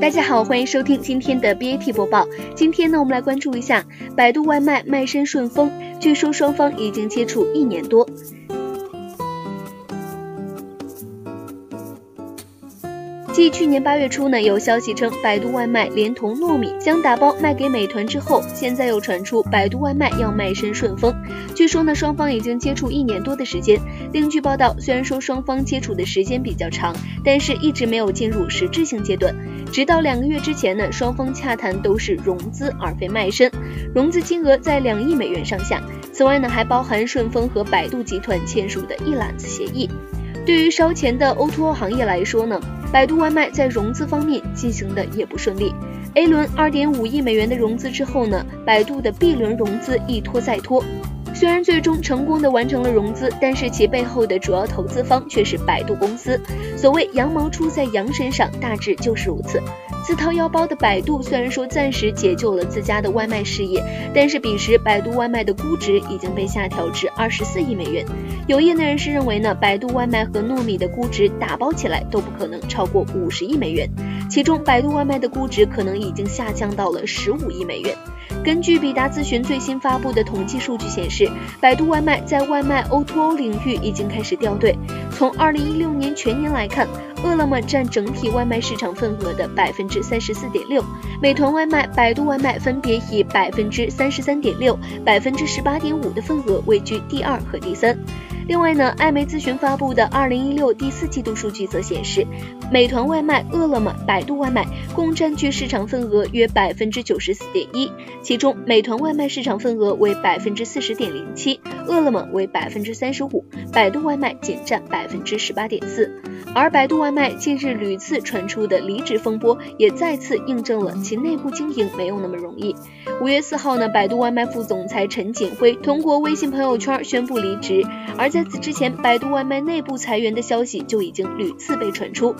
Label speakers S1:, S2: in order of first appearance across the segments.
S1: 大家好，欢迎收听今天的 BAT 播报。今天呢，我们来关注一下百度外卖卖身顺丰，据说双方已经接触一年多。继去年八月初呢，有消息称百度外卖连同糯米将打包卖给美团之后，现在又传出百度外卖要卖身顺丰。据说呢，双方已经接触一年多的时间。另据报道，虽然说双方接触的时间比较长，但是一直没有进入实质性阶段。直到两个月之前呢，双方洽谈都是融资而非卖身，融资金额在两亿美元上下。此外呢，还包含顺丰和百度集团签署的一揽子协议。对于烧钱的 O2O 行业来说呢？百度外卖在融资方面进行的也不顺利，A 轮二点五亿美元的融资之后呢，百度的 B 轮融资一拖再拖。虽然最终成功的完成了融资，但是其背后的主要投资方却是百度公司。所谓羊毛出在羊身上，大致就是如此。自掏腰包的百度虽然说暂时解救了自家的外卖事业，但是彼时百度外卖的估值已经被下调至二十四亿美元。有业内人士认为呢，百度外卖和糯米的估值打包起来都不可能超过五十亿美元，其中百度外卖的估值可能已经下降到了十五亿美元。根据比达咨询最新发布的统计数据显示，百度外卖在外卖 O2O 领域已经开始掉队。从二零一六年全年来看，饿了么占整体外卖市场份额的百分之三十四点六，美团外卖、百度外卖分别以百分之三十三点六、百分之十八点五的份额位居第二和第三。另外呢，艾媒咨询发布的二零一六第四季度数据则显示，美团外卖、饿了么、百度外卖共占据市场份额约百分之九十四点一，其中美团外卖市场份额为百分之四十点零七，饿了么为百分之三十五，百度外卖仅占百分之十八点四。而百度外卖近日屡次传出的离职风波，也再次印证了其内部经营没有那么容易。五月四号呢，百度外卖副总裁陈锦辉通过微信朋友圈宣布离职，而在在此之前，百度外卖内部裁员的消息就已经屡次被传出。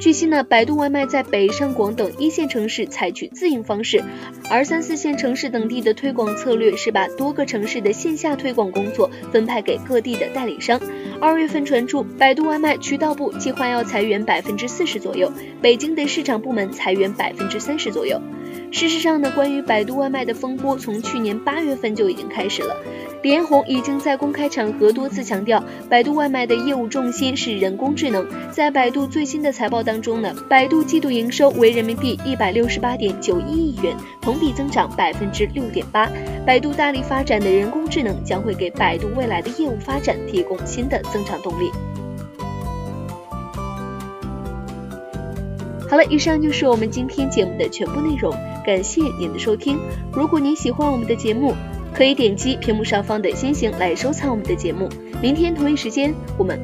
S1: 据悉呢，百度外卖在北上广等一线城市采取自营方式，而三四线城市等地的推广策略是把多个城市的线下推广工作分派给各地的代理商。二月份传出，百度外卖渠道部计划要裁员百分之四十左右，北京的市场部门裁员百分之三十左右。事实上呢，关于百度外卖的风波从去年八月份就已经开始了。李彦宏已经在公开场合多次强强调，百度外卖的业务重心是人工智能。在百度最新的财报当中呢，百度季度营收为人民币一百六十八点九一亿元，同比增长百分之六点八。百度大力发展的人工智能将会给百度未来的业务发展提供新的增长动力。好了，以上就是我们今天节目的全部内容，感谢您的收听。如果您喜欢我们的节目，可以点击屏幕上方的星星来收藏我们的节目。明天同一时间，我们